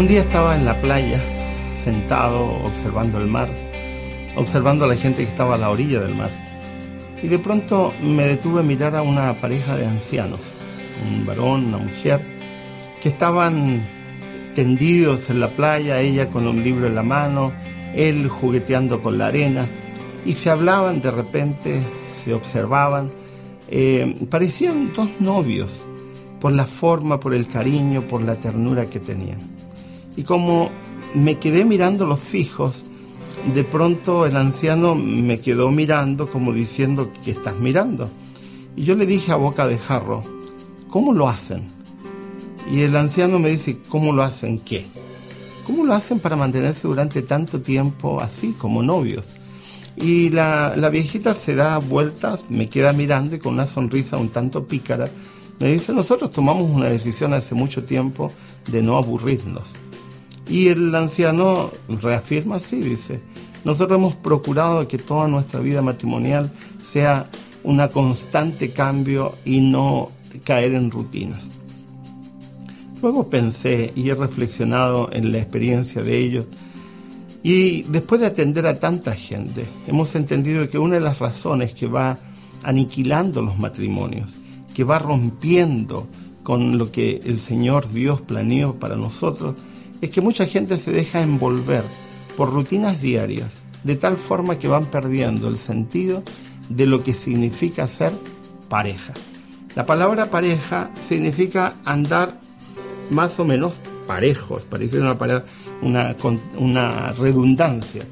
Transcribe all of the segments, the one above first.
Un día estaba en la playa, sentado, observando el mar, observando a la gente que estaba a la orilla del mar. Y de pronto me detuve a mirar a una pareja de ancianos, un varón, una mujer, que estaban tendidos en la playa, ella con un libro en la mano, él jugueteando con la arena, y se hablaban de repente, se observaban, eh, parecían dos novios, por la forma, por el cariño, por la ternura que tenían. Y como me quedé mirando los fijos, de pronto el anciano me quedó mirando como diciendo que estás mirando. Y yo le dije a boca de jarro, ¿cómo lo hacen? Y el anciano me dice, ¿cómo lo hacen qué? ¿Cómo lo hacen para mantenerse durante tanto tiempo así, como novios? Y la, la viejita se da vueltas, me queda mirando y con una sonrisa un tanto pícara, me dice, nosotros tomamos una decisión hace mucho tiempo de no aburrirnos y el anciano reafirma así, dice, nosotros hemos procurado que toda nuestra vida matrimonial sea una constante cambio y no caer en rutinas. Luego pensé y he reflexionado en la experiencia de ellos y después de atender a tanta gente, hemos entendido que una de las razones que va aniquilando los matrimonios, que va rompiendo con lo que el Señor Dios planeó para nosotros, es que mucha gente se deja envolver por rutinas diarias, de tal forma que van perdiendo el sentido de lo que significa ser pareja. La palabra pareja significa andar más o menos parejos, parece una, una, una redundancia,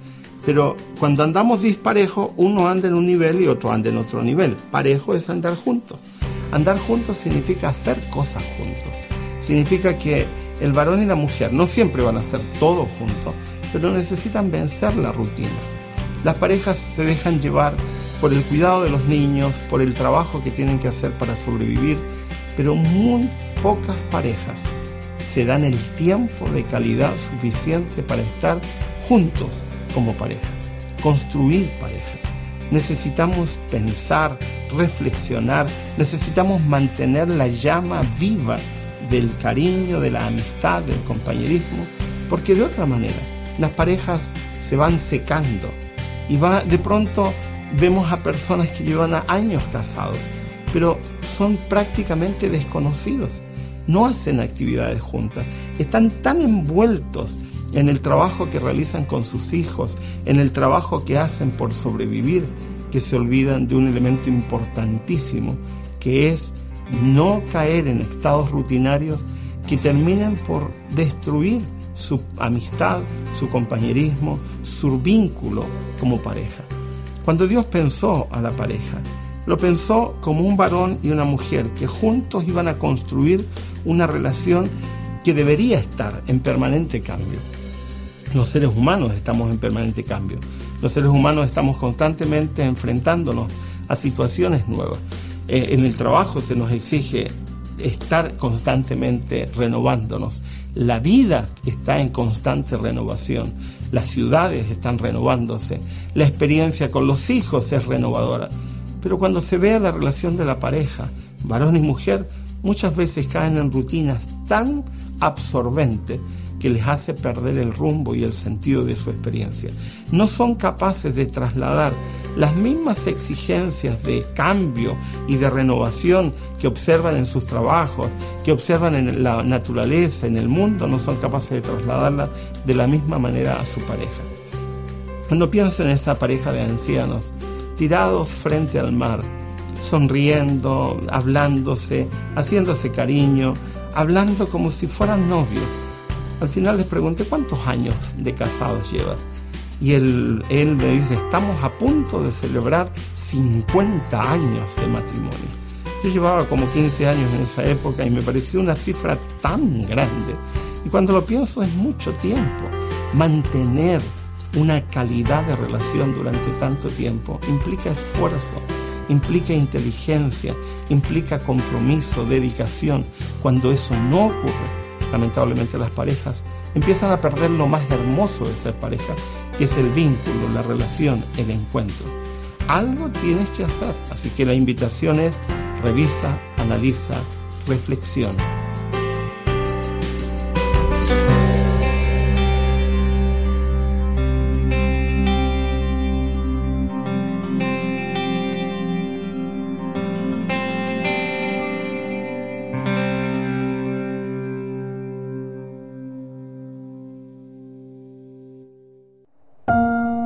pero cuando andamos disparejos, uno anda en un nivel y otro anda en otro nivel. Parejo es andar juntos. Andar juntos significa hacer cosas juntos. Significa que el varón y la mujer no siempre van a hacer todo juntos, pero necesitan vencer la rutina. Las parejas se dejan llevar por el cuidado de los niños, por el trabajo que tienen que hacer para sobrevivir, pero muy pocas parejas se dan el tiempo de calidad suficiente para estar juntos como pareja, construir pareja. Necesitamos pensar, reflexionar, necesitamos mantener la llama viva del cariño, de la amistad, del compañerismo, porque de otra manera las parejas se van secando y va de pronto vemos a personas que llevan años casados, pero son prácticamente desconocidos, no hacen actividades juntas, están tan envueltos en el trabajo que realizan con sus hijos, en el trabajo que hacen por sobrevivir, que se olvidan de un elemento importantísimo, que es no caer en estados rutinarios que terminen por destruir su amistad, su compañerismo, su vínculo como pareja. Cuando Dios pensó a la pareja, lo pensó como un varón y una mujer que juntos iban a construir una relación que debería estar en permanente cambio. Los seres humanos estamos en permanente cambio. Los seres humanos estamos constantemente enfrentándonos a situaciones nuevas. Eh, en el trabajo se nos exige estar constantemente renovándonos. La vida está en constante renovación. Las ciudades están renovándose. La experiencia con los hijos es renovadora. Pero cuando se ve la relación de la pareja, varón y mujer, muchas veces caen en rutinas tan absorbentes que les hace perder el rumbo y el sentido de su experiencia. No son capaces de trasladar las mismas exigencias de cambio y de renovación que observan en sus trabajos, que observan en la naturaleza, en el mundo, no son capaces de trasladarlas de la misma manera a su pareja. Cuando pienso en esa pareja de ancianos, tirados frente al mar, sonriendo, hablándose, haciéndose cariño, hablando como si fueran novios, al final les pregunté cuántos años de casados llevan. Y él, él me dice, estamos a punto de celebrar 50 años de matrimonio. Yo llevaba como 15 años en esa época y me pareció una cifra tan grande. Y cuando lo pienso es mucho tiempo. Mantener una calidad de relación durante tanto tiempo implica esfuerzo, implica inteligencia, implica compromiso, dedicación. Cuando eso no ocurre, lamentablemente las parejas empiezan a perder lo más hermoso de ser pareja, que es el vínculo, la relación, el encuentro. Algo tienes que hacer, así que la invitación es revisa, analiza, reflexiona.